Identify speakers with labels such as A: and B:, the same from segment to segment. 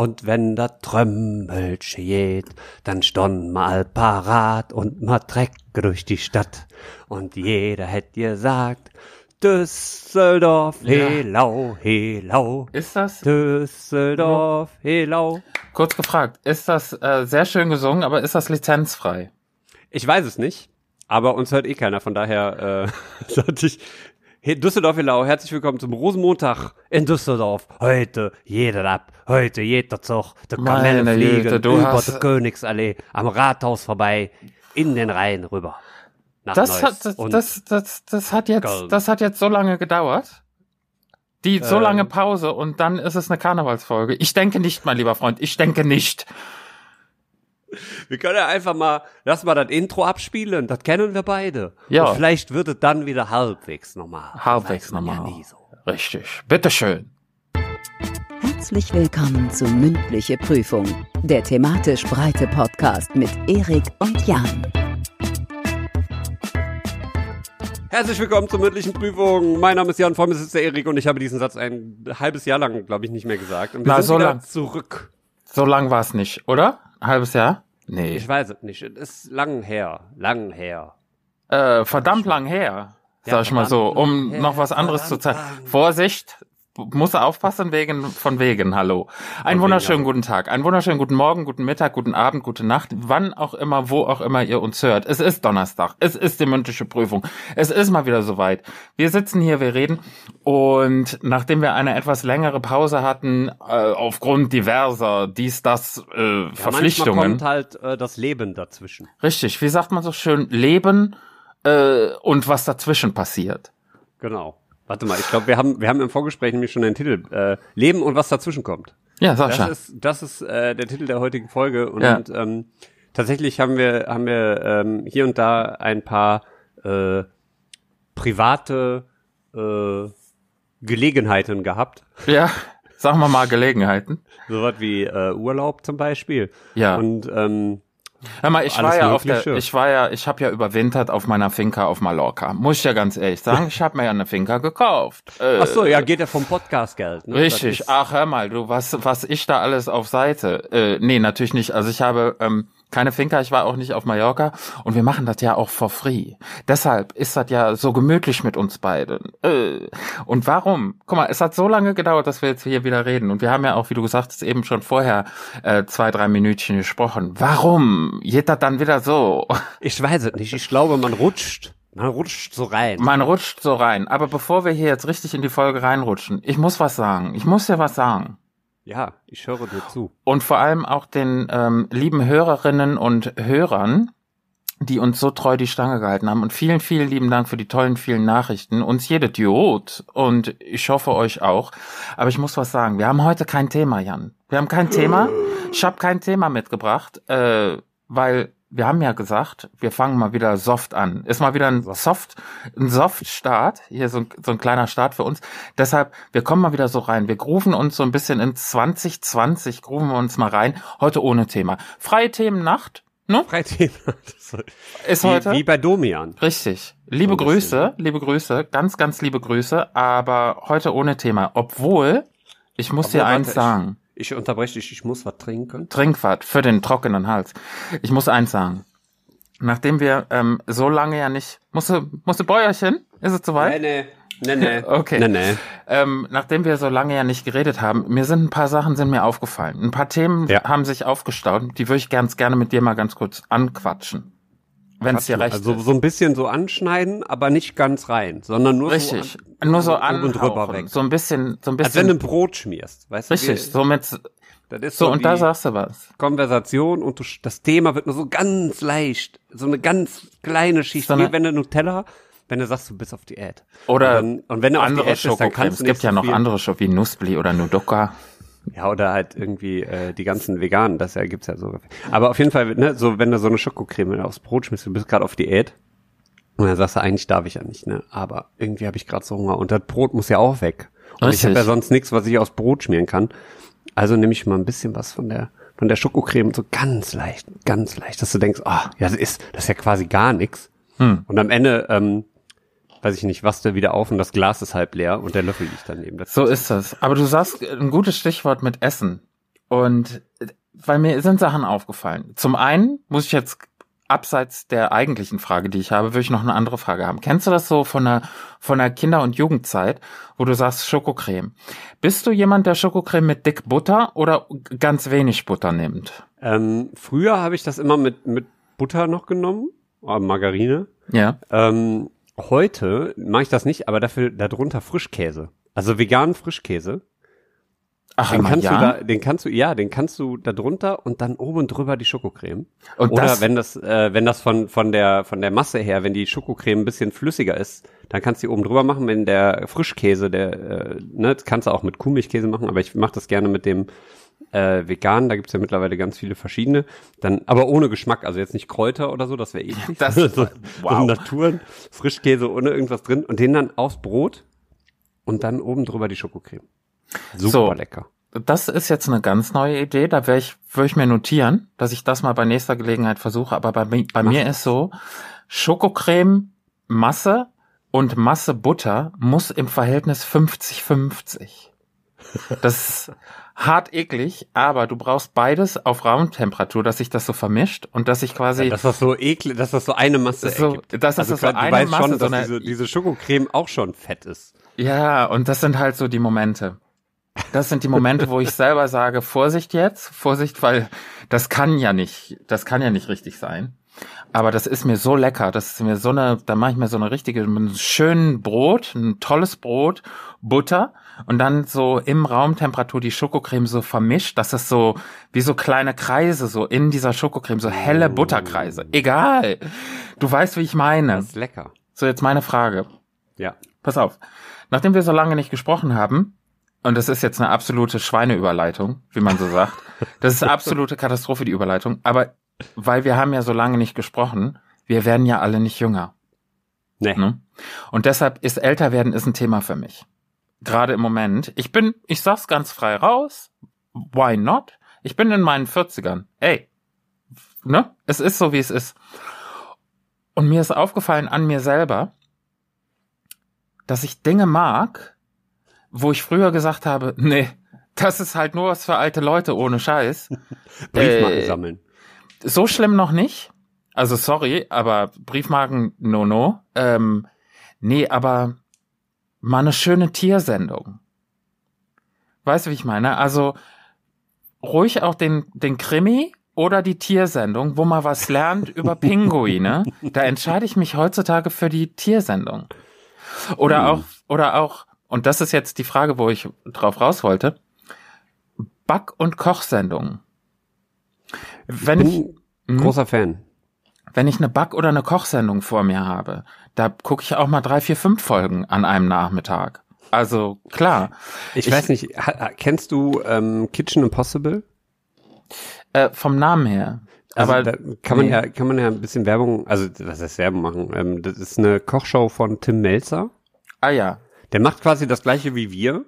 A: Und wenn da Trömmelche geht, dann stond mal parat und ma Treck durch die Stadt. Und jeder hätt gesagt, Düsseldorf,
B: Ja.
A: helau, helau.
B: Ist das,
A: Düsseldorf, helau.
B: kurz gefragt, ist das äh, sehr schön gesungen, aber ist das lizenzfrei?
A: Ich weiß es nicht, aber uns hört eh keiner, von daher äh, sollte ich. Hey, Düsseldorf, helau, herzlich willkommen zum Rosenmontag in Düsseldorf. Heute jeder ab, heute jeder Zug, der
B: Meine
A: fliegen über
B: hast-
A: die Königsallee, am Rathaus vorbei, in den Rhein rüber.
B: Das
A: Neuss.
B: hat, das, das, das, das hat jetzt,
A: Köln.
B: das hat jetzt so lange gedauert. Die so
A: Ähm.
B: lange Pause und dann ist es eine Karnevalsfolge. Ich denke nicht, mein lieber Freund, ich denke nicht.
A: Wir können ja einfach mal, lass mal das Intro abspielen, das kennen wir beide.
B: Ja.
A: Und vielleicht wird es dann wieder halbwegs normal.
B: Halbwegs normal.
A: Ja so.
B: Richtig. Bitteschön.
C: Herzlich willkommen zu Mündliche Prüfung, der thematisch breite Podcast mit Erik und Jan.
A: Herzlich willkommen zur mündlichen Prüfung. Mein Name ist Jan, vor mir sitzt der Erik und ich habe diesen Satz ein halbes Jahr lang, glaube ich, nicht mehr gesagt. Und wir
B: Na,
A: sind
B: so
A: wieder
B: lang.
A: zurück.
B: So lang war es nicht, oder? Halbes Jahr? Nee.
A: Ich weiß es nicht. Es ist lang her. Lang her.
B: Äh, verdammt lang her,
A: Ja,
B: sag ich mal so, um
A: her,
B: noch was anderes zu zeigen. Vorsicht, muss aufpassen wegen von wegen. Hallo. Einen wunderschönen guten Tag, einen wunderschönen guten Morgen, guten Mittag, guten Abend, gute Nacht, wann auch immer, wo auch immer ihr uns hört. Es ist Donnerstag, es ist die mündliche Prüfung, es ist mal wieder soweit. Wir sitzen hier, wir reden und nachdem wir eine etwas längere Pause hatten äh, aufgrund diverser dies das äh,
A: Ja, manchmal
B: Verpflichtungen.
A: kommt halt äh, das Leben dazwischen.
B: Richtig, wie sagt man so schön, Leben äh, und was dazwischen passiert.
A: Genau. Warte mal, ich glaube, wir haben, wir haben im Vorgespräch nämlich schon den Titel äh, Leben und was dazwischen kommt.
B: Ja,
A: Das
B: Sascha.
A: ist, das ist äh, der Titel der heutigen Folge und
B: Ja.
A: ähm, tatsächlich haben wir haben wir ähm, hier und da ein paar äh, private äh, Gelegenheiten gehabt,
B: ja, sagen wir mal Gelegenheiten.
A: sowas wie äh, Urlaub zum Beispiel.
B: Ja.
A: Und ähm,
B: Hör mal, ich
A: Alles
B: war ja auf der, ich war ja, ich habe ja überwintert auf meiner Finca auf Mallorca. Muss ich ja ganz ehrlich sagen, ich habe mir ja eine Finca gekauft. Äh,
A: ach so, ja, geht ja vom Podcastgeld. Ne?
B: Richtig. Ach, hör mal, du, was, was ich da alles auf Seite. Äh, nee, natürlich nicht. Also ich habe ähm, keine Finca, ich war auch nicht auf Mallorca und wir machen das ja auch for free. Deshalb ist das ja so gemütlich mit uns beiden. Äh, und warum? Guck mal, es hat so lange gedauert, dass wir jetzt hier wieder reden. Und wir haben ja auch, wie du gesagt hast, eben schon vorher äh, zwei, drei Minütchen gesprochen. Warum? Geht das dann wieder so?
A: Ich weiß es nicht. Ich glaube, man rutscht. Man rutscht so rein.
B: Man rutscht so rein. Aber bevor wir hier jetzt richtig in die Folge reinrutschen, ich muss was sagen. Ich muss ja was sagen.
A: Ja, ich höre dir zu.
B: und vor allem auch den ähm, lieben Hörerinnen und Hörern, die uns so treu die Stange gehalten haben. Und vielen, vielen lieben Dank für die tollen, vielen Nachrichten. Uns jede Idiot und ich hoffe euch auch. Aber ich muss was sagen. Wir haben heute kein Thema, Jan. Wir haben kein Thema. Ich habe kein Thema mitgebracht, äh, weil wir haben ja gesagt, wir fangen mal wieder soft an. Ist mal wieder ein Soft, ein Soft-Start. Hier so ein, so ein kleiner Start für uns. Deshalb, wir kommen mal wieder so rein. Wir grooven uns so ein bisschen in 2020, grooven wir uns mal rein. Heute ohne Thema. Freie Themennacht, ne?
A: Freithema.
B: Ist
A: Wie,
B: heute.
A: wie bei Domian.
B: Richtig. Liebe
A: So.
B: Grüße, liebe Grüße, ganz, ganz liebe Grüße, aber heute ohne Thema. Obwohl, ich muss dir
A: Obwohl,
B: eins
A: warte,
B: sagen.
A: Ich, unterbreche dich, ich muss was trinken.
B: Trinkwart für den trockenen Hals. Ich muss eins sagen. Nachdem wir ähm, so lange ja nicht. Musst du, musst du Bäuerchen? Ist es soweit?
A: nee. Nee, nee.
B: Okay.
A: Nee, nee.
B: Ähm, nachdem wir so lange ja nicht geredet haben, mir sind ein paar Sachen sind mir aufgefallen. Ein paar Themen
A: Ja.
B: haben sich aufgestaut. Die würde ich ganz gerne mit dir mal ganz kurz anquatschen. Wenn es dir recht
A: Also
B: ist.
A: so ein bisschen so anschneiden, aber nicht ganz rein, sondern nur
B: Richtig.
A: so an,
B: Nur so
A: oben
B: an
A: drüber weg.
B: So ein bisschen, so ein
A: Als wenn
B: bisschen.
A: du ein Brot schmierst, weißt du?
B: richtig.
A: wie-
B: So mit,
A: das ist
B: so,
A: so,
B: und da sagst du was.
A: Konversation und du, das Thema wird nur so ganz leicht, so eine ganz kleine Schicht,
B: So eine-
A: wie wenn du Nutella, wenn du sagst, du bist auf Diät.
B: Oder
A: und, dann, und wenn du auf
B: andere
A: Diät bist, dann kannst
B: Es
A: du
B: gibt
A: nicht
B: ja noch
A: viel,
B: andere Schoko wie Nussbli oder Nudoka.
A: Ja, oder halt irgendwie äh, die ganzen veganen, das ja, gibt's ja so. Aber auf jeden Fall, ne, so wenn du so eine Schokocreme aufs Brot schmierst, du bist gerade auf Diät. Und dann sagst du, eigentlich darf ich ja nicht, ne? Aber irgendwie habe ich gerade so Hunger. Und das Brot muss ja auch weg. Und ich
B: Richtig.
A: habe ja sonst nichts, was ich aus Brot schmieren kann. Also nehme ich mal ein bisschen was von der von der Schokocreme, so ganz leicht, ganz leicht, dass du denkst, ah, ja, das ist, das ist ja quasi gar nichts.
B: Hm.
A: Und am Ende, ähm, weiß ich nicht, was du wieder auf und das Glas ist halb leer und der Löffel liegt daneben. Das
B: So ist das. Aber du sagst ein gutes Stichwort mit Essen. Und weil mir sind Sachen aufgefallen. Zum einen muss ich jetzt abseits der eigentlichen Frage, die ich habe, würde ich noch eine andere Frage haben. Kennst du das so von der, von der Kinder- und Jugendzeit, wo du sagst Schokocreme? Bist du jemand, der Schokocreme mit dick Butter oder ganz wenig Butter nimmt?
A: Ähm, früher habe ich das immer mit, mit Butter noch genommen, Margarine.
B: Ja.
A: Ähm, heute mache ich das nicht, aber dafür darunter Frischkäse. Also veganen Frischkäse.
B: Ach,
A: Den kannst
B: ja?
A: du da, den kannst du, ja, den kannst du da drunter und dann oben drüber die Schokocreme.
B: Und
A: Oder
B: das-
A: wenn das, äh, wenn das von, von der, von der Masse her, wenn die Schokocreme ein bisschen flüssiger ist, dann kannst du die oben drüber machen, wenn der Frischkäse, der, äh, ne, das kannst du auch mit Kuhmilchkäse machen, aber ich mache das gerne mit dem, äh, vegan, da gibt's ja mittlerweile ganz viele verschiedene, dann, aber ohne Geschmack, also jetzt nicht Kräuter oder so, das wäre eklig.
B: Das-
A: so, so
B: wow.
A: Naturen, Frischkäse ohne irgendwas drin und den dann aufs Brot und dann oben drüber die Schokocreme. Super
B: So.
A: lecker.
B: Das ist jetzt eine ganz neue Idee. Da werde ich, würde ich mir notieren, dass ich das mal bei nächster Gelegenheit versuche. Aber bei, bei mir ist so, Schokocreme, Masse und Masse Butter muss im Verhältnis 50-50. Das ist hart eklig, aber du brauchst beides auf Raumtemperatur, dass sich das so vermischt und dass sich quasi
A: Dass das so eklig, dass das so eine Masse
B: So,
A: ergibt.
B: dass das
A: also
B: so eine
A: weißt
B: Masse,
A: schon,
B: so
A: dass
B: eine-
A: diese, diese Schokocreme auch schon fett ist.
B: Ja, und das sind halt so die Momente. Das sind die Momente, wo ich selber sage, Vorsicht jetzt, Vorsicht, weil das kann ja nicht, das kann ja nicht richtig sein. Aber das ist mir so lecker, das ist mir so eine, da mache ich mir so eine richtige, mit einem schönen Brot, ein tolles Brot, Butter und dann so im Raumtemperatur die Schokocreme so vermischt, dass es so wie so kleine Kreise so in dieser Schokocreme, so helle Butterkreise. Egal. Du weißt, wie ich meine.
A: Das ist lecker.
B: So, jetzt meine Frage.
A: Ja.
B: Pass auf. Nachdem wir so lange nicht gesprochen haben, und das ist jetzt eine absolute Schweineüberleitung, wie man so sagt. Das ist absolute Katastrophe, die Überleitung. Aber weil wir haben ja so lange nicht gesprochen, wir werden ja alle nicht jünger.
A: Nee.
B: Ne? Und deshalb ist älter werden ist ein Thema für mich. Gerade im Moment. Ich bin, ich sag's ganz frei raus. Why not? Ich bin in meinen 40ern. Ey. Ne? Es ist so, wie es ist. Und mir ist aufgefallen an mir selber, dass ich Dinge mag, wo ich früher gesagt habe, nee, das ist halt nur was für alte Leute ohne Scheiß.
A: Briefmarken
B: Äh,
A: sammeln.
B: So schlimm noch nicht. Also sorry, aber Briefmarken no no. Ähm, nee, aber mal eine schöne Tiersendung. Weißt du, wie ich meine? Also ruhig auch den, den Krimi oder die Tiersendung, wo man was lernt über Pinguine. Da entscheide ich mich heutzutage für die Tiersendung. Oder
A: Hm.
B: auch, oder auch, und das ist jetzt die Frage, wo ich drauf raus wollte, Back- und Kochsendungen. Wenn ich,
A: Bin
B: Mhm.
A: großer Fan.
B: wenn ich eine Back- oder eine Kochsendung vor mir habe, da gucke ich auch mal drei, vier, fünf Folgen an einem Nachmittag. Also klar.
A: Ich,
B: Ich-
A: weiß nicht, kennst du ähm, Kitchen Impossible?
B: Äh, vom Namen her.
A: Also
B: Aber
A: da kann man
B: nee.
A: ja kann man ja ein bisschen Werbung, also was heißt Werbung machen? Ähm, das ist eine Kochshow von Tim Melzer.
B: ah ja,
A: Der macht quasi das gleiche wie wir.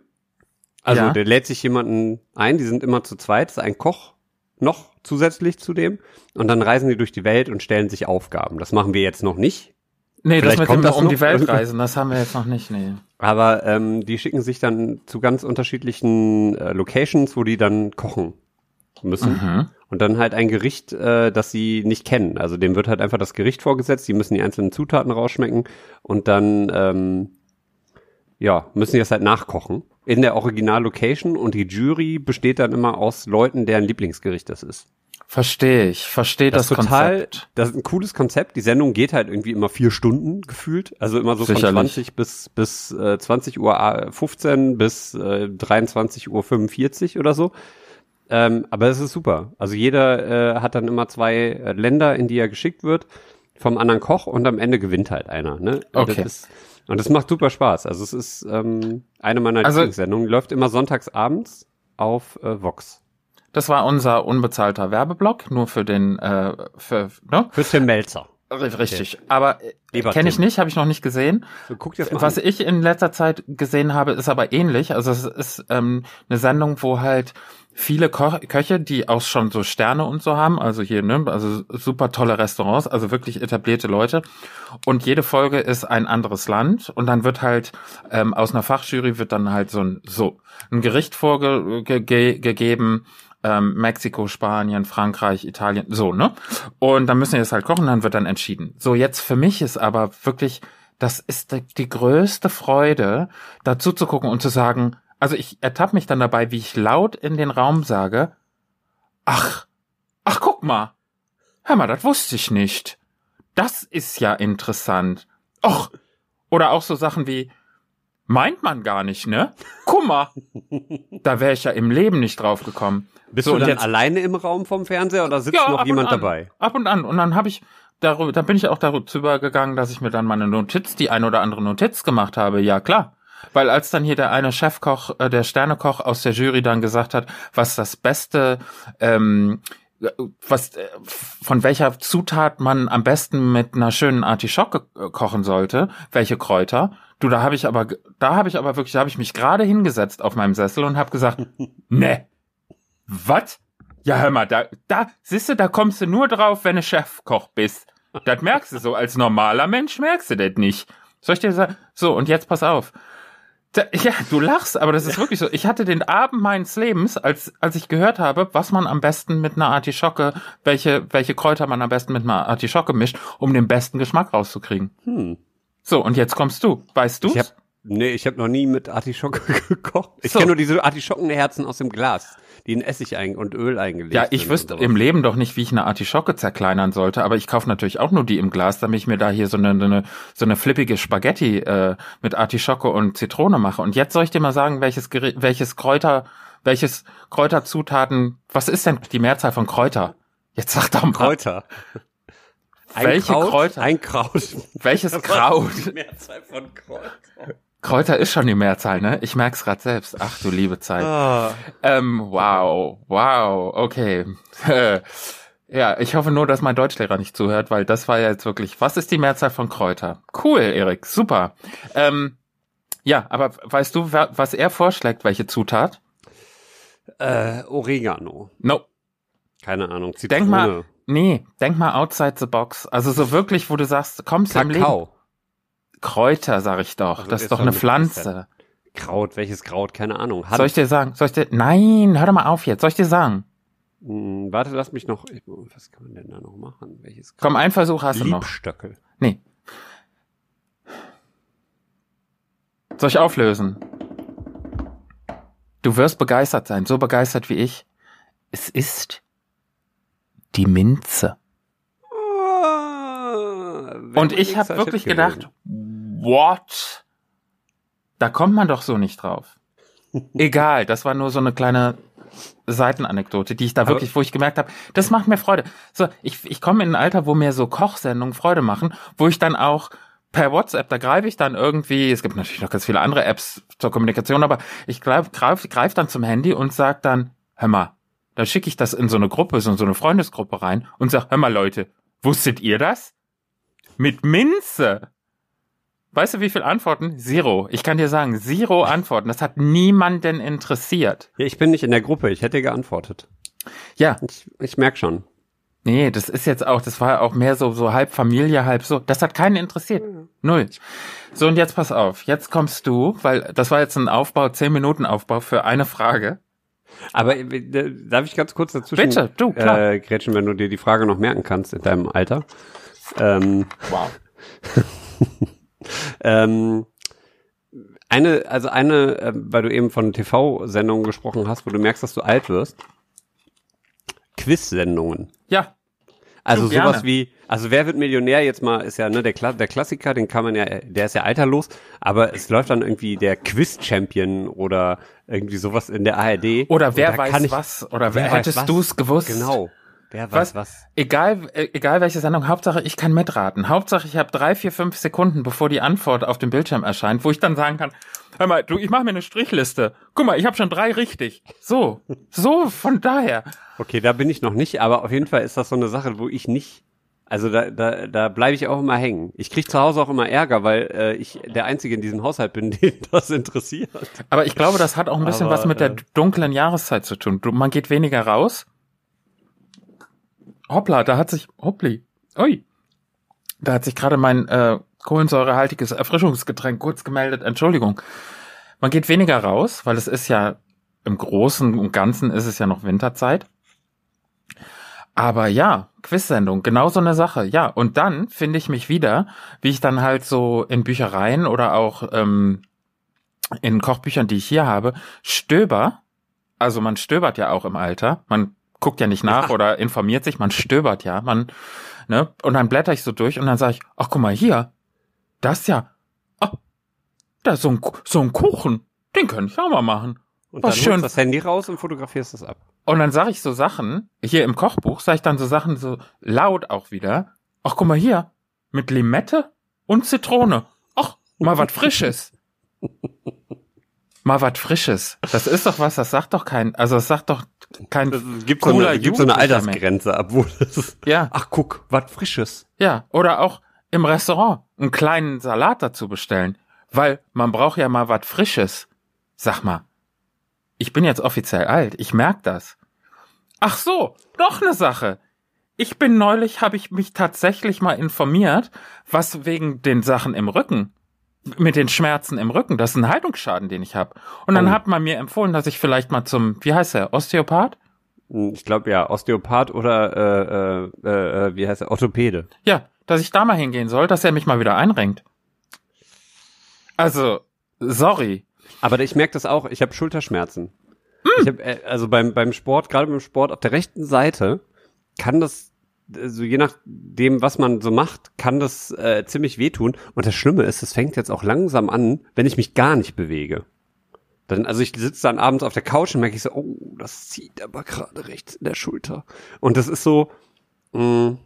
A: Also
B: Ja.
A: der lädt sich jemanden ein, die sind immer zu zweit, das ist ein Koch noch zusätzlich zu dem und dann reisen die durch die Welt und stellen sich Aufgaben. Das machen wir jetzt noch nicht,
B: nee,
A: Vielleicht
B: das mit
A: kommt
B: dem
A: das
B: um
A: noch.
B: die Welt reisen, das haben wir jetzt noch nicht, nee.
A: aber ähm, die schicken sich dann zu ganz unterschiedlichen äh, Locations, wo die dann kochen müssen.
B: Mhm.
A: Und dann halt ein Gericht, äh, das sie nicht kennen. Also dem wird halt einfach das Gericht vorgesetzt, die müssen die einzelnen Zutaten rausschmecken und dann ähm, ja, müssen die das halt nachkochen in der Original-Location und die Jury besteht dann immer aus Leuten, deren Lieblingsgericht das ist.
B: Verstehe ich, verstehe das,
A: ist total,
B: Konzept.
A: das ist ein cooles Konzept. Die Sendung geht halt irgendwie immer vier Stunden gefühlt. Also immer so
B: Sicherlich.
A: von 20 bis, bis äh, 20 Uhr äh, 15 bis äh, 23 Uhr 45 oder so. Ähm, aber es ist super. Also jeder äh, hat dann immer zwei äh, Länder, in die er geschickt wird, vom anderen Koch und am Ende gewinnt halt einer. Ne? Und
B: Okay.
A: Das ist, und das macht super Spaß. Also es ist ähm, eine meiner
B: Also-
A: Lieblingssendungen. Läuft immer sonntags abends auf äh, Vox.
B: Das war unser unbezahlter Werbeblock, nur für den, äh, für, ne?
A: Für Tim Melzer.
B: Richtig. Aber
A: Lieber
B: kenne ich nicht, habe ich noch nicht gesehen.
A: So, guck dir das mal
B: Was
A: an.
B: ich in letzter Zeit gesehen habe, ist aber ähnlich. Also es ist ähm, eine Sendung, wo halt viele Ko Köche, die auch schon so Sterne und so haben, also hier, ne, also super tolle Restaurants, also wirklich etablierte Leute. Und jede Folge ist ein anderes Land und dann wird halt ähm, aus einer Fachjury wird dann halt so ein so ein Gericht vorgegeben. Ähm, Mexiko, Spanien, Frankreich, Italien, so, ne? Und dann müssen wir das halt kochen, dann wird dann entschieden. So, jetzt für mich ist aber wirklich, das ist die, die größte Freude, dazu zu gucken und zu sagen, also ich ertappe mich dann dabei, wie ich laut in den Raum sage, ach, ach, guck mal, hör mal, das wusste ich nicht. Das ist ja interessant. Och, oder auch so Sachen wie, meint man gar nicht, ne? Guck mal, da wäre ich ja im Leben nicht drauf gekommen.
A: Bist
B: So,
A: du dann
B: jetzt-
A: alleine im Raum vom Fernseher oder sitzt
B: ab
A: noch jemand
B: an,
A: dabei?
B: Ab und an. Und dann habe ich darüber, dann bin ich auch darüber gegangen, dass ich mir dann meine Notiz, die ein oder andere Notiz gemacht habe. Ja, klar. Weil als dann hier der eine Chefkoch, äh, der Sternekoch aus der Jury dann gesagt hat, was das beste, ähm, was äh, von welcher Zutat man am besten mit einer schönen Artischocke äh, kochen sollte, welche Kräuter. Du, da habe ich aber, da habe ich aber wirklich, da habe ich mich gerade hingesetzt auf meinem Sessel und habe gesagt, ne, was? Ja, hör mal, da, da, siehst du, da kommst du nur drauf, wenn du Chefkoch bist. Das merkst du so. Als normaler Mensch merkst du das nicht. Soll ich dir sagen? So, und jetzt pass auf. Da, ja, du lachst, aber das ist wirklich so. Ich hatte den Abend meines Lebens, als, als ich gehört habe, was man am besten mit einer Artischocke, welche, welche Kräuter man am besten mit einer Artischocke mischt, um den besten Geschmack rauszukriegen.
A: Hm.
B: So, und jetzt kommst du. Weißt du?
A: Nee, ich habe noch nie mit Artischocke gekocht. Ich
B: So.
A: kenne nur diese Artischockenherzen aus dem Glas, die in Essig ein und Öl eingelegt
B: Ja, ich
A: sind
B: wüsste im Leben doch nicht, wie ich eine Artischocke zerkleinern sollte, aber ich kaufe natürlich auch nur die im Glas, damit ich mir da hier so eine, eine, so eine flippige Spaghetti äh, mit Artischocke und Zitrone mache. Und jetzt soll ich dir mal sagen, welches welches Kräuter, welches Kräuterzutaten, was ist denn die Mehrzahl von Kräuter? Jetzt sag doch mal,
A: Kräuter. Ein
B: Welche
A: Kraut,
B: Kräuter?
A: Ein Kraut.
B: welches Kraut?
A: Die Mehrzahl von Kräuter.
B: Kräuter ist schon die Mehrzahl, ne? Ich merk's grad selbst. Ach du liebe Zeit.
A: Ah.
B: Ähm, wow, wow, okay. ja, ich hoffe nur, dass mein Deutschlehrer nicht zuhört, weil das war ja jetzt wirklich, was ist die Mehrzahl von Kräuter? Cool, Erik, super. Ähm, ja, aber weißt du, was er vorschlägt, welche Zutat?
A: Äh, Oregano.
B: No,
A: Keine Ahnung. Zitrone.
B: denk mal, nee, denk mal outside the box. Also so wirklich, wo du sagst, kommst du im Leben. Kräuter, sag ich doch.
A: Also
B: das
A: ist
B: doch eine Pflanze.
A: Kraut. Welches Kraut? Keine Ahnung.
B: Soll ich dir sagen? Soll ich dir, nein, hör doch mal auf jetzt. Soll ich dir sagen?
A: Hm, warte, lass mich noch. ich- Was kann man denn da noch machen? Welches
B: Komm, ein Versuch hast du noch.
A: Liebstöckel.
B: Nee. Soll ich auflösen? Du wirst begeistert sein, so begeistert wie ich. Es ist die Minze. Und ich habe wirklich gedacht, what? Da kommt man doch so nicht drauf. Egal, das war nur so eine kleine Seitenanekdote, die ich da
A: Aber-
B: wirklich, wo ich gemerkt habe, das macht mir Freude. So, ich, ich komme in ein Alter, wo mir so Kochsendungen Freude machen, wo ich dann auch per WhatsApp, da greife ich dann irgendwie, es gibt natürlich noch ganz viele andere Apps zur Kommunikation, aber ich greife greif, greif dann zum Handy und sag dann, hör mal, dann schicke ich das in so eine Gruppe, so in so eine Freundesgruppe rein und sag, hör mal Leute, wusstet ihr das? Mit Minze. Weißt du, wie viele Antworten? Zero. Ich kann dir sagen, zero Antworten. Das hat niemanden interessiert.
A: Ja, ich bin nicht in der Gruppe. Ich hätte geantwortet.
B: Ja,
A: Ich, ich merk schon.
B: nee, das ist jetzt auch, das war auch mehr so, so halb Familie, halb so. Das hat keinen interessiert. Null. So, und jetzt pass auf. Jetzt kommst du, weil das war jetzt ein Aufbau, zehn Minuten Aufbau für eine Frage.
A: Aber äh, darf ich ganz kurz dazwischen
B: Bitte, du, klar.
A: Äh, Gretchen, wenn du dir die Frage noch merken kannst in deinem Alter. Ähm,
B: Wow.
A: ähm, eine, also eine, äh, weil du eben von TV-Sendungen gesprochen hast, wo du merkst, dass du alt wirst. Quiz-Sendungen.
B: Ja,
A: Also sowas wie, also wer wird Millionär jetzt mal, ist ja ne, der, Kla der Klassiker, den kann man ja, der ist ja alterlos, aber es läuft dann irgendwie der Quiz-Champion oder irgendwie sowas in der ARD.
B: oder wer weiß
A: ich-
B: was, oder
A: wer
B: wer hättest
A: was?
B: du es gewusst?
A: Genau. Wer
B: Was?
A: weiß was.
B: Egal, äh, egal welche Sendung, Hauptsache ich kann mitraten. Hauptsache ich habe drei, vier, fünf Sekunden, bevor die Antwort auf dem Bildschirm erscheint, wo ich dann sagen kann, hör mal, du, ich mache mir eine Strichliste. Guck mal, ich habe schon drei richtig. So, so, von daher.
A: Okay, da bin ich noch nicht, aber auf jeden Fall ist das so eine Sache, wo ich nicht, also da, da, da bleibe ich auch immer hängen. Ich krieg zu Hause auch immer Ärger, weil äh, ich der Einzige in diesem Haushalt bin, den das interessiert.
B: Aber ich glaube, das hat auch ein bisschen
A: Aber,
B: was mit der
A: äh,
B: dunklen Jahreszeit zu tun. Du, man geht weniger raus. Hoppla, da hat sich, hoppli, ui. Da hat sich gerade mein äh, kohlensäurehaltiges Erfrischungsgetränk kurz gemeldet. Entschuldigung. Man geht weniger raus, weil es ist ja im Großen und Ganzen ist es ja noch Winterzeit. Aber ja, Quizsendung, genau so eine Sache. Ja, und dann finde ich mich wieder, wie ich dann halt so in Büchereien oder auch ähm, in Kochbüchern, die ich hier habe, stöber. Also man stöbert ja auch im Alter. Man guckt ja nicht nach ja. oder informiert sich, man stöbert ja. Man, ne? Und dann blätter ich so durch und dann sage ich, ach guck mal hier, das ja, oh, da ist so ein, so ein Kuchen, den könnte ich auch mal machen.
A: Und Was dann schön. das Handy raus und fotografierst es ab.
B: Und dann sage ich so Sachen, hier im Kochbuch sage ich dann so Sachen so laut auch wieder. Ach, guck mal hier, mit Limette und Zitrone. Ach, mal was Frisches. mal was Frisches. Das ist doch was, das sagt doch kein, also das sagt doch kein das
A: gibt so eine, gibt so eine Altersgrenze ab, wo das
B: Ja.
A: Ach, guck, was Frisches.
B: Ja, oder auch im Restaurant einen kleinen Salat dazu bestellen, weil man braucht ja mal was Frisches. Sag mal, ich bin jetzt offiziell alt, ich merk das. Ach so, noch eine Sache. Ich bin neulich, habe ich mich tatsächlich mal informiert, was wegen den Sachen im Rücken, mit den Schmerzen im Rücken, das ist ein Haltungsschaden, den ich habe. Und dann oh. hat man mir empfohlen, dass ich vielleicht mal zum, wie heißt er, Osteopath?
A: Hm, ich glaube ja, Osteopath oder äh, äh, äh, wie heißt er, Orthopäde.
B: Ja, dass ich da mal hingehen soll, dass er mich mal wieder einrenkt. Also, sorry,
A: aber ich merke das auch, ich habe Schulterschmerzen. Mm. Ich hab, äh, also beim, beim Sport, gerade beim Sport auf der rechten Seite, kann das, also je nachdem, was man so macht, kann das äh, ziemlich wehtun. Und das Schlimme ist, es fängt jetzt auch langsam an, wenn ich mich gar nicht bewege. Dann, also ich sitze dann abends auf der Couch und merke ich so, oh, das zieht aber gerade rechts in der Schulter. Und das ist so, mh, mm,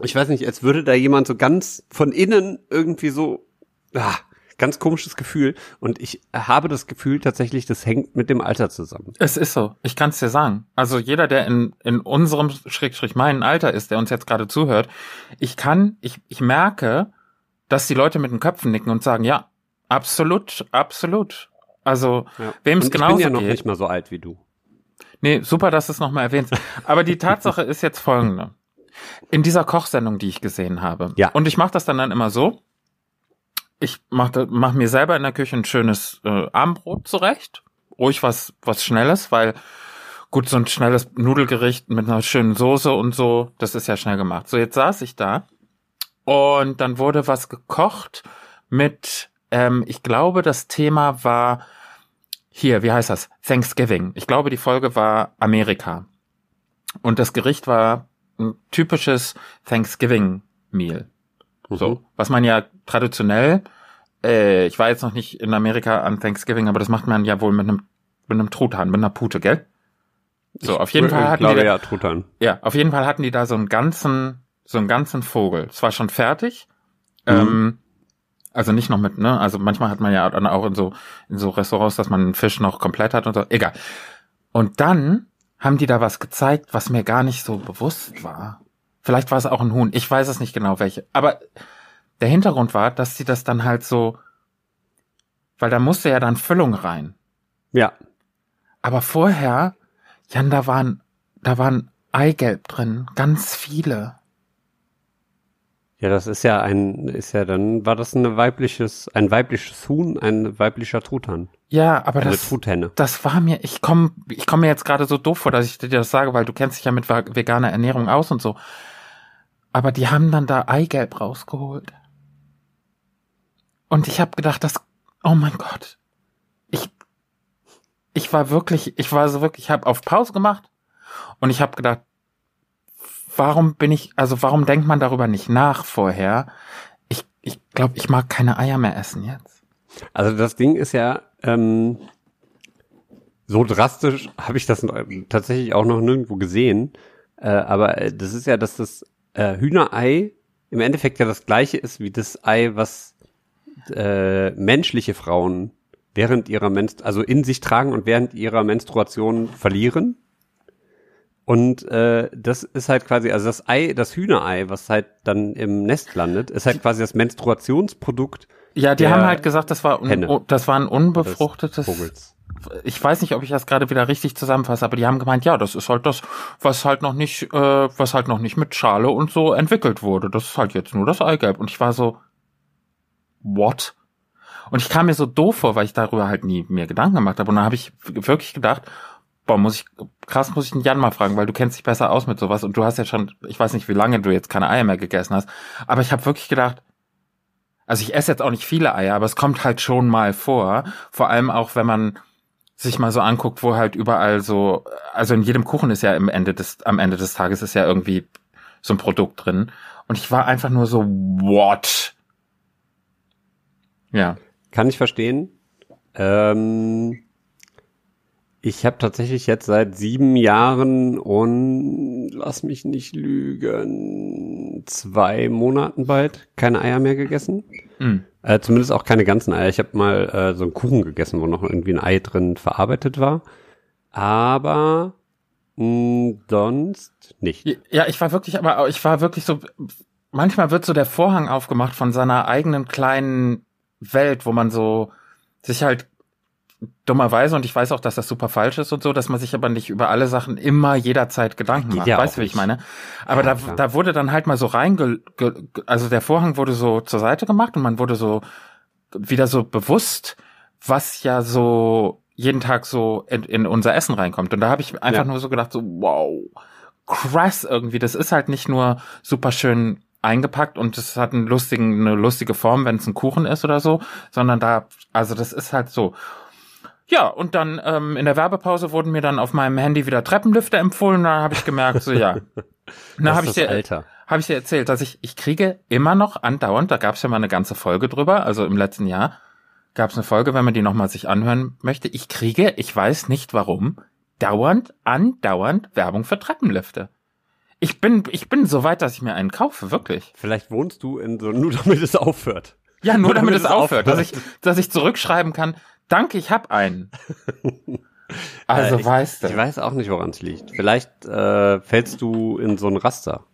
A: ich weiß nicht, als würde da jemand so ganz von innen irgendwie so, ah, ganz komisches Gefühl. Und ich habe das Gefühl tatsächlich, das hängt mit dem Alter zusammen.
B: Es ist so. Ich kann es dir sagen. Also jeder, der in, in unserem Schrägstrich meinen Alter ist, der uns jetzt gerade zuhört, ich kann, ich, ich merke, dass die Leute mit den Köpfen nicken und sagen, ja, absolut, absolut. Also, ja. wem es genauso geht. Ich bin ja
A: noch
B: geht,
A: nicht mal so alt wie du.
B: Nee, super, dass du es nochmal erwähnst. Aber die Tatsache ist jetzt folgende. In dieser Kochsendung, die ich gesehen habe.
A: Ja.
B: Und ich mache das dann dann immer so ich mache mach mir selber in der Küche ein schönes äh, Armbrot zurecht. Ruhig was, was Schnelles, weil gut, so ein schnelles Nudelgericht mit einer schönen Soße und so, das ist ja schnell gemacht. So, jetzt saß ich da und dann wurde was gekocht mit, ähm, ich glaube, das Thema war hier, wie heißt das? Thanksgiving. Ich glaube, die Folge war Amerika. Und das Gericht war ein typisches Thanksgiving-Meal. Mhm. So, was man ja traditionell, äh, ich war jetzt noch nicht in Amerika an Thanksgiving, aber das macht man ja wohl mit einem mit einem Truthahn, mit einer Pute, gell? So, auf jeden Fall hatten
A: glaube,
B: die da,
A: ja, Truthahn.
B: Ja, auf jeden Fall hatten die da so einen ganzen, so einen ganzen Vogel. Es war schon fertig. Mhm. Ähm, also nicht noch mit, ne? Also manchmal hat man ja dann auch in so, in so Restaurants, dass man einen Fisch noch komplett hat und so. Egal. Und dann haben die da was gezeigt, was mir gar nicht so bewusst war. Vielleicht war es auch ein Huhn. Ich weiß es nicht genau welche. Aber der Hintergrund war, dass sie das dann halt so, weil da musste ja dann Füllung rein.
A: Ja.
B: Aber vorher, Jan, da waren, da waren Eigelb drin, ganz viele.
A: Ja, das ist ja ein, ist ja dann, war das ein weibliches, ein weibliches Huhn, ein weiblicher Truthahn.
B: Ja, aber
A: Eine
B: das,
A: Truthenne.
B: das war mir, ich komme, ich komme mir jetzt gerade so doof vor, dass ich dir das sage, weil du kennst dich ja mit veganer Ernährung aus und so. Aber die haben dann da Eigelb rausgeholt. Und ich habe gedacht, das, oh mein Gott. Ich, ich war wirklich, ich war so wirklich, ich habe auf Pause gemacht und ich habe gedacht, warum bin ich, also warum denkt man darüber nicht nach vorher? Ich, ich glaube, ich mag keine Eier mehr essen jetzt.
A: Also das Ding ist ja, ähm, so drastisch habe ich das tatsächlich auch noch nirgendwo gesehen. Äh, aber äh, das ist ja, dass das äh, Hühnerei im Endeffekt ja das gleiche ist wie das Ei, was äh, menschliche Frauen während ihrer Menstru also in sich tragen und während ihrer Menstruation verlieren. Und äh, das ist halt quasi, also das Ei, das Hühnerei, was halt dann im Nest landet, ist halt quasi das Menstruationsprodukt.
B: Ja, die haben halt gesagt, das war un, das war ein unbefruchtetes
A: Vogels
B: ich weiß nicht, ob ich das gerade wieder richtig zusammenfasse, aber die haben gemeint, ja, das ist halt das, was halt noch nicht, äh, was halt noch nicht mit Schale und so entwickelt wurde. Das ist halt jetzt nur das Eigelb. Und ich war so, what? Und ich kam mir so doof vor, weil ich darüber halt nie mir Gedanken gemacht habe. Und dann habe ich wirklich gedacht, boah, muss ich, krass muss ich den Jan mal fragen, weil du kennst dich besser aus mit sowas und du hast ja schon, ich weiß nicht, wie lange du jetzt keine Eier mehr gegessen hast, aber ich habe wirklich gedacht, also ich esse jetzt auch nicht viele Eier, aber es kommt halt schon mal vor, vor allem auch, wenn man sich mal so anguckt, wo halt überall so, also in jedem Kuchen ist ja im Ende des, am Ende des Tages ist ja irgendwie so ein Produkt drin. Und ich war einfach nur so, what? Ja.
A: Kann ich verstehen. Ähm, ich habe tatsächlich jetzt seit sieben Jahren und lass mich nicht lügen, zwei Monaten bald keine Eier mehr gegessen. Mhm. Äh, zumindest auch keine ganzen Eier. Ich habe mal äh, so einen Kuchen gegessen, wo noch irgendwie ein Ei drin verarbeitet war. Aber mh, hm, sonst nicht.
B: Ja, ich war wirklich, aber ich war wirklich so. Manchmal wird so der Vorhang aufgemacht von seiner eigenen kleinen Welt, wo man so sich halt dummerweise, und ich weiß auch, dass das super falsch ist und so, dass man sich aber nicht über alle Sachen immer jederzeit Gedanken macht. Ja weißt du, wie ich meine? Aber ja, da, da wurde dann halt mal so reinge, also der Vorhang wurde so zur Seite gemacht und man wurde so wieder so bewusst, was ja so jeden Tag so in, in unser Essen reinkommt. Und da habe ich einfach ja. nur so gedacht, so, wow, krass irgendwie. Das ist halt nicht nur super schön eingepackt und es hat einen lustigen, eine lustige Form, wenn es ein Kuchen ist oder so, sondern da, also das ist halt so. Ja, und dann ähm, in der Werbepause wurden mir dann auf meinem Handy wieder Treppenlifte empfohlen. Da habe ich gemerkt, so ja. Na habe ich dir habe ich dir erzählt, dass ich ich kriege immer noch andauernd. Da gab es ja mal eine ganze Folge drüber. Also im letzten Jahr gab es eine Folge, wenn man die noch mal sich anhören möchte. Ich kriege, ich weiß nicht warum, dauernd, andauernd Werbung für Treppenlifte. Ich bin ich bin so weit, dass ich mir einen kaufe, wirklich.
A: Vielleicht wohnst du in so nur damit es aufhört.
B: Ja, nur, nur damit, damit, es aufhört, aufhört, dass ich dass ich zurückschreiben kann Danke, ich hab einen.
A: Also äh, weißt du. Ich weiß auch nicht, woran es liegt. Vielleicht äh, fällst du in so ein Raster.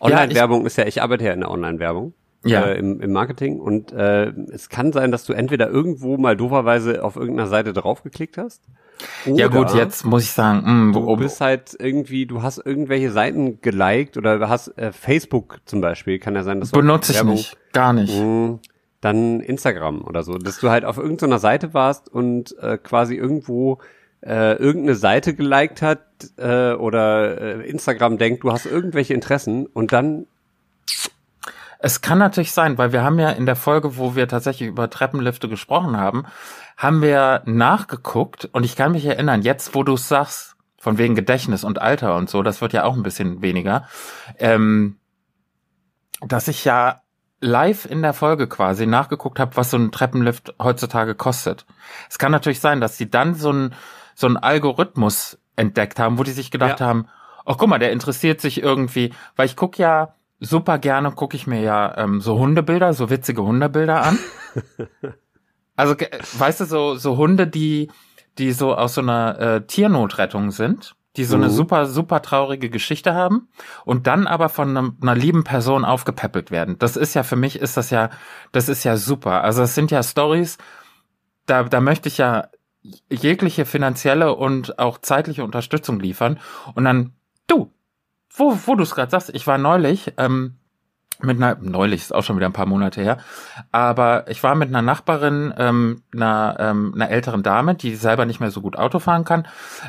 A: Online-Werbung ja, ist ja, ich arbeite ja in der Online-Werbung. Ja. Äh, im, im Marketing und äh, es kann sein, dass du entweder irgendwo mal dooferweise auf irgendeiner Seite draufgeklickt hast.
B: ja gut, jetzt muss ich sagen, mh,
A: mm, du bist halt irgendwie, du hast irgendwelche Seiten geliked oder hast äh, Facebook zum Beispiel, kann ja sein, dass
B: du benutze ich nicht, gar nicht. Mh, mm,
A: dann Instagram oder so, dass du halt auf irgendeiner Seite warst und äh, quasi irgendwo äh, irgendeine Seite geliked hat äh, oder äh, Instagram denkt, du hast irgendwelche Interessen und dann
B: es kann natürlich sein, weil wir haben ja in der Folge, wo wir tatsächlich über Treppenlifte gesprochen haben, haben wir nachgeguckt und ich kann mich erinnern, jetzt wo du sagst, von wegen Gedächtnis und Alter und so, das wird ja auch ein bisschen weniger, ähm, dass ich ja live in der Folge quasi nachgeguckt habe, was so ein Treppenlift heutzutage kostet. Es kann natürlich sein, dass sie dann so ein so ein Algorithmus entdeckt haben, wo die sich gedacht ja. haben, oh guck mal, der interessiert sich irgendwie, weil ich guck ja super gerne, gucke ich mir ja ähm, so Hundebilder, so witzige Hundebilder an. also weißt du, so so Hunde, die die so aus so einer äh, Tiernotrettung sind die so mhm. eine super, super traurige Geschichte haben und dann aber von einer, einer, lieben Person aufgepäppelt werden. Das ist ja für mich, ist das ja, das ist ja super. Also es sind ja Stories, da, da möchte ich ja jegliche finanzielle und auch zeitliche Unterstützung liefern. Und dann, du, wo, wo du es gerade sagst, ich war neulich, ähm, mit einer, neulich ist auch schon wieder ein paar Monate her, aber ich war mit einer Nachbarin, ähm, einer, ähm, einer älteren Dame, die selber nicht mehr so gut Auto fahren kann,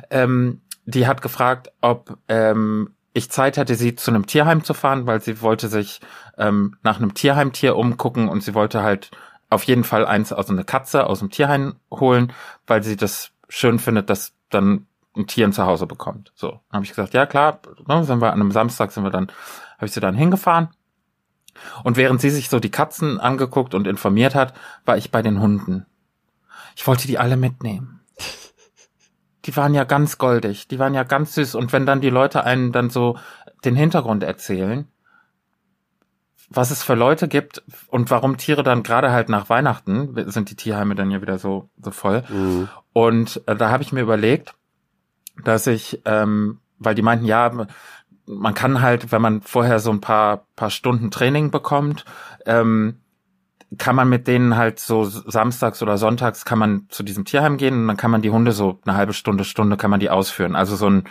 B: ähm, die hat gefragt, ob ähm, ich Zeit hätte, sie zu einem Tierheim zu fahren, weil sie wollte sich ähm, nach einem Tierheimtier umgucken und sie wollte halt auf jeden Fall eins, also eine Katze aus dem Tierheim holen, weil sie das schön findet, dass dann ein Tier ein Zuhause bekommt. So, habe ich gesagt, ja klar, ne, sind wir an einem Samstag sind wir dann, habe ich sie dann hingefahren. Und während sie sich so die Katzen angeguckt und informiert hat, war ich bei den Hunden. Ich wollte die alle mitnehmen die waren ja ganz goldig, die waren ja ganz süß. Und wenn dann die Leute einen dann so den Hintergrund erzählen, was es für Leute gibt und warum Tiere dann gerade halt nach Weihnachten sind die Tierheime dann ja wieder so so voll. Mhm. Und äh, da habe ich mir überlegt, dass ich, ähm, weil die meinten, ja, man kann halt, wenn man vorher so ein paar paar Stunden Training bekommt, ähm, kann man mit denen halt so samstags oder sonntags kann man zu diesem Tierheim gehen und dann kann man die Hunde so eine halbe Stunde, Stunde kann man die ausführen. Also so ein,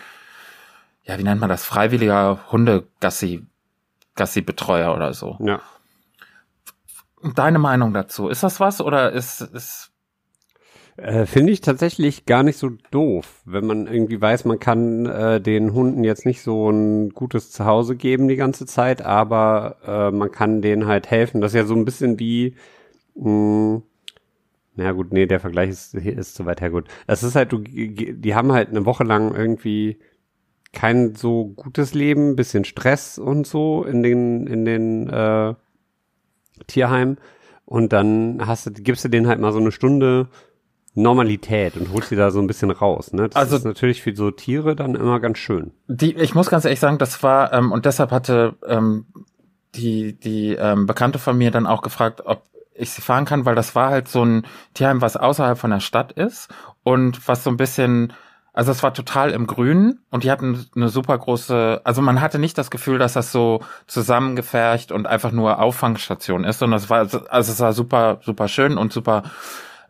B: ja, wie nennt man das? Freiwilliger Hundegassi, Gassi-Betreuer oder so.
A: Ja.
B: deine Meinung dazu? Ist das was oder ist, ist
A: Äh, Finde ich tatsächlich gar nicht so doof, wenn man irgendwie weiß, man kann äh, den Hunden jetzt nicht so ein gutes Zuhause geben die ganze Zeit, aber äh, man kann denen halt helfen. Das ist ja so ein bisschen wie, mh, na gut, nee, der Vergleich ist, ist zu weit hergut. Das ist halt, du, die haben halt eine Woche lang irgendwie kein so gutes Leben, bisschen Stress und so in den, in den äh, Tierheim. Und dann hast du, gibst du denen halt mal so eine Stunde Normalität und holst sie da so ein bisschen raus. Ne? Das
B: Also-
A: ist natürlich für so Tiere dann immer ganz schön.
B: Die, ich muss ganz ehrlich sagen, das war, ähm, und deshalb hatte ähm, die, die ähm, Bekannte von mir dann auch gefragt, ob ich sie fahren kann, weil das war halt so ein Tierheim, was außerhalb von der Stadt ist und was so ein bisschen, also es war total im Grünen und die hatten eine super große, also man hatte nicht das Gefühl, dass das so zusammengefercht und einfach nur Auffangstation ist, sondern es war, also es war super, super schön und super,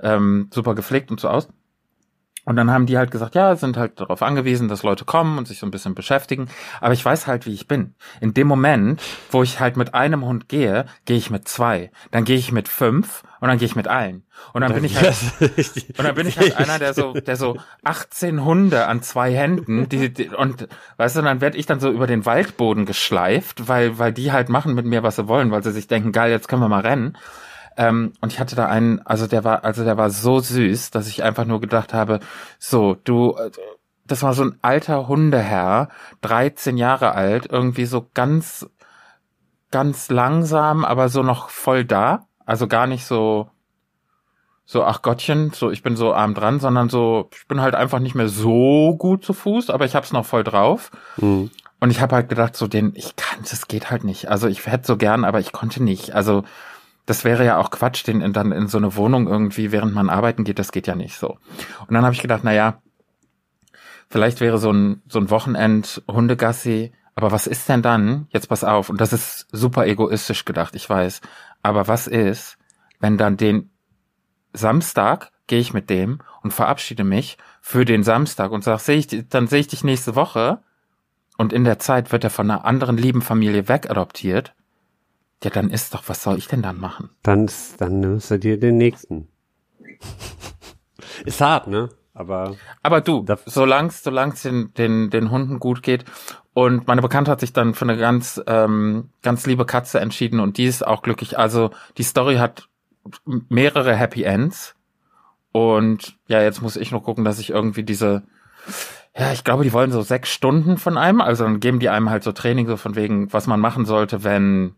B: ähm, super gepflegt und so aus. Und dann haben die halt gesagt, ja, sind halt darauf angewiesen, dass Leute kommen und sich so ein bisschen beschäftigen. Aber ich weiß halt, wie ich bin. In dem Moment, wo ich halt mit einem Hund gehe, gehe ich mit zwei. Dann gehe ich mit fünf und dann gehe ich mit allen. Und dann bin ich halt, und dann bin ich halt einer, der so, der so 18 Hunde an zwei Händen, die, die und weißt du, dann werde ich dann so über den Waldboden geschleift, weil, weil die halt machen mit mir, was sie wollen, weil sie sich denken, geil, jetzt können wir mal rennen. Ähm, und ich hatte da einen, also der war, also der war so süß, dass ich einfach nur gedacht habe, so, du, äh, das war so ein alter Hundeherr, 13 Jahre alt, irgendwie so ganz, ganz langsam, aber so noch voll da. Also gar nicht so, so, ach Gottchen, so, ich bin so arm dran, sondern so, ich bin halt einfach nicht mehr so gut zu Fuß, aber ich hab's noch voll drauf.
A: Mhm.
B: Und ich habe halt gedacht, so den, ich kann, das geht halt nicht. Also ich hätte so gern, aber ich konnte nicht. Also das wäre ja auch Quatsch, den in, dann in so eine Wohnung irgendwie, während man arbeiten geht, das geht ja nicht so. Und dann habe ich gedacht, na ja, vielleicht wäre so ein, so ein Wochenend Hundegassi, aber was ist denn dann? Jetzt pass auf, und das ist super egoistisch gedacht, ich weiß. Aber was ist, wenn dann den Samstag gehe ich mit dem und verabschiede mich für den Samstag und sag, sehe ich, dann sehe ich dich nächste Woche und in der Zeit wird er von einer anderen lieben Familie wegadoptiert. Ja, dann ist doch, was soll ich denn dann machen?
A: Dann, dann nimmst du dir den nächsten. ist hart, ne? Aber
B: Aber du, solang's, solang's den, den, den Hunden gut geht und meine Bekannte hat sich dann für eine ganz, ähm, ganz liebe Katze entschieden und die ist auch glücklich. Also die Story hat mehrere Happy Ends und ja, jetzt muss ich nur gucken, dass ich irgendwie diese, ja, ich glaube, die wollen so sechs Stunden von einem, also dann geben die einem halt so Training so von wegen, was man machen sollte, wenn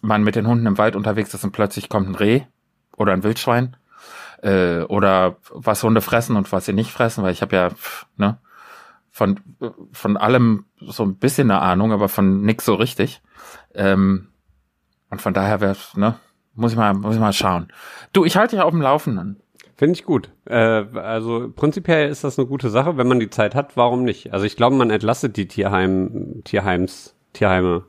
B: man mit den Hunden im Wald unterwegs ist und plötzlich kommt ein Reh oder ein Wildschwein äh, oder was Hunde fressen und was sie nicht fressen, weil ich habe ja ne von von allem so ein bisschen eine Ahnung, aber von nix so richtig. Ähm, und von daher wäre ne muss ich mal muss ich mal schauen. Du, ich halte dich auf dem Laufenden.
A: Finde ich gut. Äh, also prinzipiell ist das eine gute Sache, wenn man die Zeit hat, warum nicht? Also ich glaube, man entlastet die Tierheim, Tierheims, Tierheime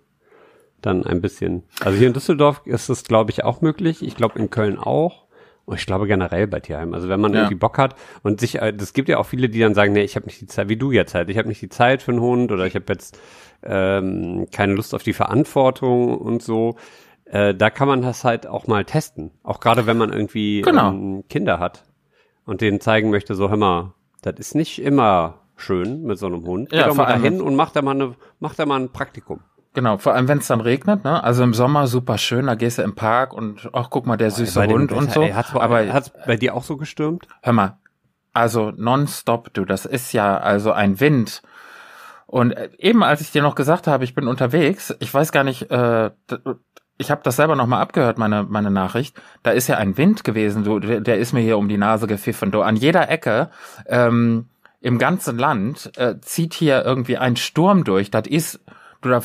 A: dann ein bisschen. Also hier in Düsseldorf ist es, glaube ich, auch möglich. Ich glaube in Köln auch. Und ich glaube generell bei Tierheimen. Also wenn man
B: Ja.
A: irgendwie Bock hat und sich, äh, das gibt ja auch viele, die dann sagen, nee, ich habe nicht die Zeit, wie du jetzt halt, ich habe nicht die Zeit für einen Hund oder ich habe jetzt ähm, keine Lust auf die Verantwortung und so. Äh, da kann man das halt auch mal testen. Auch gerade wenn man irgendwie
B: Genau.
A: ähm, Kinder hat und denen zeigen möchte, so hör mal, das ist nicht immer schön mit so einem Hund.
B: Ja,
A: Geh doch
B: vor
A: mal dahin und mach da mal eine, mach da mal ein Praktikum.
B: Genau, vor allem wenn es dann regnet, ne? Also im Sommer super schön, da gehst du im Park und ach guck mal der süße
A: dem
B: Hund und so.
A: Ey, hat's,
B: aber
A: hat's bei dir auch so gestürmt?
B: hör mal, also nonstop, du, das ist ja also ein Wind. Und äh, eben als ich dir noch gesagt habe, ich bin unterwegs, ich weiß gar nicht, äh, ich habe das selber noch mal abgehört, meine meine Nachricht. Da ist ja ein Wind gewesen, du, der, der ist mir hier um die Nase gepfiffen. Du, an jeder Ecke ähm, im ganzen Land äh, zieht hier irgendwie ein Sturm durch. Das ist, du, da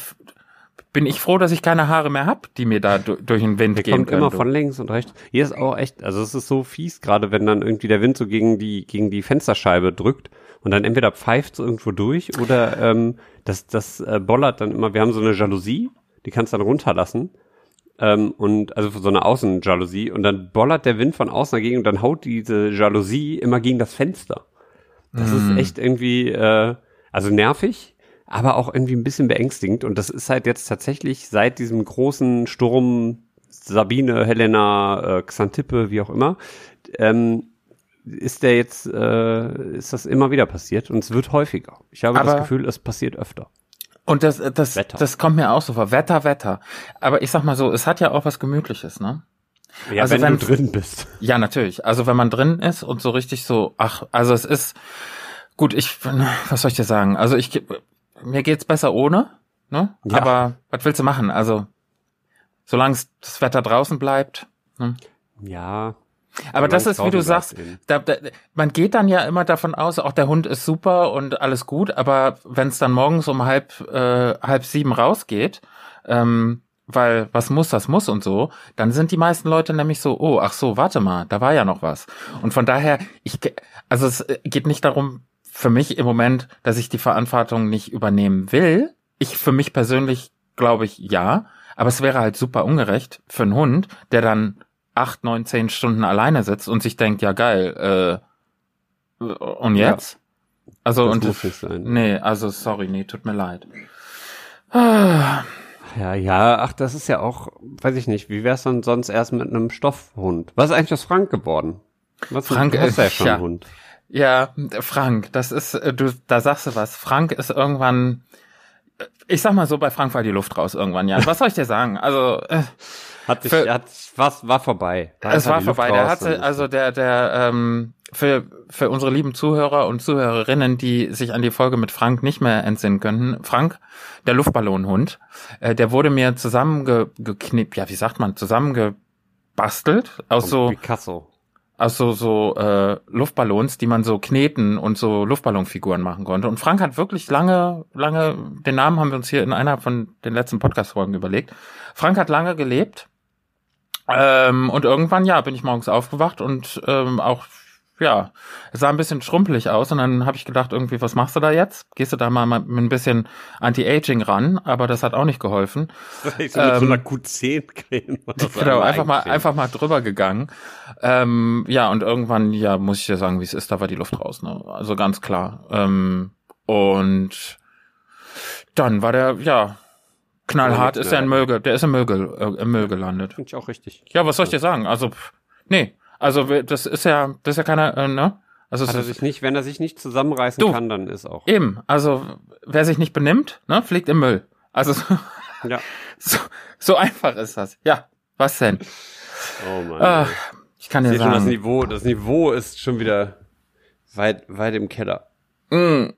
B: bin ich froh, dass ich keine Haare mehr hab, die mir da du, durch den Wind
A: Der
B: gehen
A: kommt
B: können.
A: immer von links und rechts. Hier ist auch echt, also es ist so fies, gerade wenn dann irgendwie der Wind so gegen die, gegen die Fensterscheibe drückt und dann entweder pfeift es irgendwo durch oder ähm, das, das äh, bollert dann immer. Wir haben so eine Jalousie, die kannst du dann runterlassen. Ähm, und also so eine Außenjalousie und dann bollert der Wind von außen dagegen und dann haut diese Jalousie immer gegen das Fenster. Das
B: Mm.
A: ist echt irgendwie, äh, also nervig, aber auch irgendwie ein bisschen beängstigend. Und das ist halt jetzt tatsächlich seit diesem großen Sturm Sabine, Helena, äh, Xantippe, wie auch immer, ähm, ist der jetzt, äh, ist das immer wieder passiert und es wird häufiger. Ich habe
B: Aber-
A: das Gefühl, es passiert öfter.
B: Und das, das,
A: Wetter.
B: das kommt mir auch so vor. Wetter, Wetter. Aber ich sag mal so, es hat ja auch was Gemütliches, ne?
A: Ja,
B: Also
A: wenn
B: wenn-
A: du drin bist.
B: Ja, natürlich. Also wenn man drin ist und so richtig so, ach, also es ist gut, ich, was soll ich dir sagen? Also ich, mir geht's besser ohne, ne?
A: Ja.
B: Aber was willst du machen? Also, solange das Wetter draußen bleibt. Ne?
A: Ja.
B: Aber das ist, wie du sagst, da, da, man geht dann ja immer davon aus, auch der Hund ist super und alles gut, aber wenn es dann morgens um halb, äh, halb sieben rausgeht, ähm, weil was muss, das muss und so, dann sind die meisten Leute nämlich so, oh, ach so, warte mal, da war ja noch was. Und von daher, ich, also es geht nicht darum, für mich im Moment, dass ich die Verantwortung nicht übernehmen will. Ich für mich persönlich glaube ich ja, aber es wäre halt super ungerecht für einen Hund, der dann acht, neun, zehn Stunden alleine sitzt und sich denkt, ja geil, äh, und
A: Ja.
B: jetzt? Also
A: Das
B: und
A: muss nicht sein.
B: nee, also sorry, nee, tut mir leid. Ah,
A: Ja, ja, ach, das ist ja auch, weiß ich nicht, wie wär's dann sonst erst mit einem Stoffhund? Was ist eigentlich aus Frank geworden? Was,
B: Frank,
A: hast
B: äh,
A: ja schon
B: ja.
A: Hund.
B: Ja, Frank, das ist, äh, du, da sagst du was. Frank ist irgendwann, äh, ich sag mal so, bei Frank war die Luft raus irgendwann, ja. Was soll ich dir sagen? Also, äh,
A: Hat sich,
B: Für-
A: hat, was, war vorbei. Da
B: es war vorbei. Der hatte, also der, der, ähm, für, für unsere lieben Zuhörer und Zuhörerinnen, die sich an die Folge mit Frank nicht mehr entsinnen könnten, Frank, der Luftballonhund, äh, der wurde mir zusammengeknippt, ja, wie sagt man, zusammengebastelt aus so,
A: Picasso.
B: Aus so, so äh, Luftballons, die man so kneten und so Luftballonfiguren machen konnte. Und Frank hat wirklich lange, lange, den Namen haben wir uns hier in einer von den letzten Podcast-Folgen überlegt. Frank hat lange gelebt. Ähm, und irgendwann, ja, bin ich morgens aufgewacht und ähm, auch, ja, es sah ein bisschen schrumpelig aus. Und dann habe ich gedacht, irgendwie, was machst du da jetzt? Gehst du da mal mit ein bisschen Anti-Aging ran? Aber das hat auch nicht geholfen.
A: Ich so
B: Ähm,
A: mit so einer Q10-Creme. oder so
B: Genau,
A: einer
B: einfach mal, einfach mal drüber gegangen. Ähm, ja, und irgendwann, ja, muss ich dir sagen, wie es ist, da war die Luft raus, ne? Also ganz klar. Ähm, und dann war der, ja, knallhart
A: Ja,
B: ist er in Müll, ge- der ist im Müll, ge- äh, im Müll gelandet.
A: Finde ich auch richtig.
B: Ja, was soll ich dir sagen? Also, pff, nee, also das ist ja, das ist ja keine, äh, ne? Also
A: Hat er sich nicht, wenn er sich nicht zusammenreißen
B: Du.
A: kann, dann ist auch.
B: eben, also wer sich nicht benimmt, ne, fliegt im Müll. Also
A: Ja.
B: so, so einfach ist das. Ja, was denn?
A: Oh Mann.
B: Ah, ich kann
A: ich
B: dir
A: sehe schon das
B: sagen.
A: Niveau. Das Niveau ist schon wieder weit, weit im Keller.
B: Mm.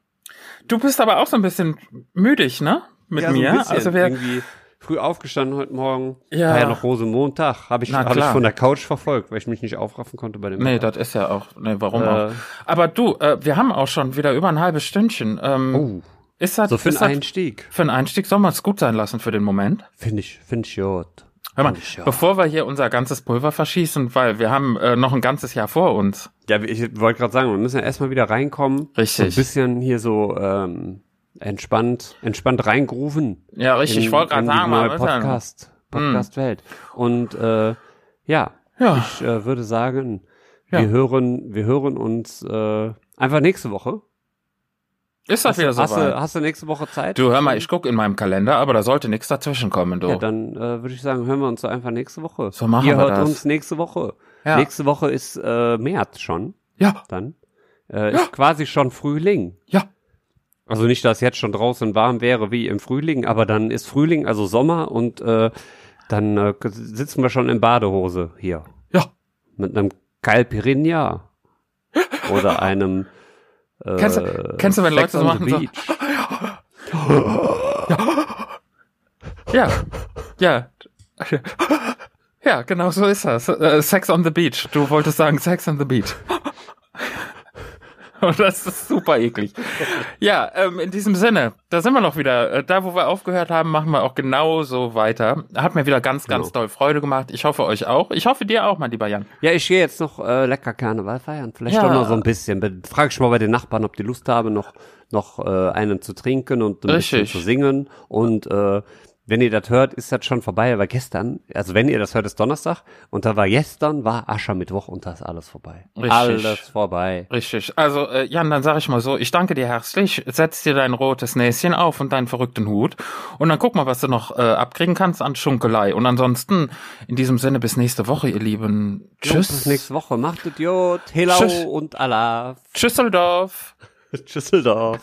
B: Du bist aber auch so ein bisschen müdig, ne? Mit
A: ja, so
B: mir.
A: bisschen.
B: also wir,
A: irgendwie früh aufgestanden heute Morgen.
B: Ja.
A: War ja noch Rosemontag. Habe ich,
B: Na
A: hab ich von der Couch verfolgt, weil ich mich nicht aufraffen konnte bei dem
B: nee, das ist ja auch, nee, warum
A: Äh.
B: auch? Aber du, äh, wir haben auch schon wieder über ein halbes Stündchen. Ähm,
A: Oh,
B: ist das,
A: so für
B: das,
A: Einstieg.
B: für einen Einstieg soll man es gut sein lassen für den Moment?
A: Finde ich, finde ich gut.
B: Hör mal,
A: ich, ja.
B: bevor wir hier unser ganzes Pulver verschießen, weil wir haben äh, noch ein ganzes Jahr vor uns.
A: Ja, ich wollte gerade sagen, wir müssen ja erstmal wieder reinkommen.
B: Richtig.
A: So ein bisschen hier so ähm, entspannt, entspannt reingrooven.
B: Ja, richtig,
A: in,
B: ich wollte gerade sagen, mal?
A: Podcast, Podcast-Welt. Und äh, ja,
B: Ja.
A: ich äh, würde sagen,
B: Ja.
A: wir hören, wir hören uns äh, einfach nächste Woche.
B: Ist das
A: Hast,
B: wieder
A: du- hast,
B: soweit?
A: du, hast du nächste Woche Zeit?
B: Du, hör mal, ich guck in meinem Kalender, aber da sollte nichts dazwischen kommen, du.
A: Ja, dann äh, würde ich sagen, hören wir uns so einfach nächste Woche.
B: So machen
A: Ihr
B: wir
A: hört
B: das.
A: uns nächste Woche.
B: Ja.
A: Nächste Woche ist äh, März schon.
B: ja,
A: Dann äh, ist quasi schon Frühling.
B: ja.
A: Also nicht, dass jetzt schon draußen warm wäre wie im Frühling, aber dann ist Frühling, also Sommer und äh, dann äh, sitzen wir schon in Badehose hier
B: Ja.
A: mit einem Caipirinha oder einem äh,
B: Kennst du- kennst du, wenn
A: Sex
B: Leute so machen, so-
A: Beach.
B: Ja, ja. Ja, genau so ist das. Äh, Sex on the Beach. Du wolltest sagen Sex on the Beach. Und das ist super eklig. Ja, ähm, in diesem Sinne, da sind wir noch wieder. Äh, Da, wo wir aufgehört haben, machen wir auch genauso weiter. Hat mir wieder ganz, ganz
A: Genau.
B: doll Freude gemacht. Ich hoffe euch auch. Ich hoffe dir auch, mein lieber Jan.
A: Ja, ich gehe jetzt noch äh, lecker Karneval feiern. Vielleicht
B: Ja.
A: doch noch so ein bisschen. Be- Frag ich mal bei den Nachbarn, ob die Lust haben, noch noch äh, einen zu trinken und ein bisschen
B: Richtig.
A: zu singen. Und äh, wenn ihr das hört, ist das schon vorbei, aber gestern, also wenn ihr das hört, ist Donnerstag und da war gestern, war Aschermittwoch und da ist alles vorbei.
B: Richtig.
A: Alles vorbei.
B: Richtig. Also, äh, Jan, dann sag ich mal so, ich danke dir herzlich, setz dir dein rotes Näschen auf und deinen verrückten Hut und dann guck mal, was du noch äh, abkriegen kannst an Schunkelei. Und ansonsten, in diesem Sinne, bis nächste Woche, ihr Lieben. Tschüss.
A: bis nächste Woche. Macht Idiot. Hello
B: Tschüss.
A: und Allah.
B: Tschüsseldorf.
A: Tschüsseldorf.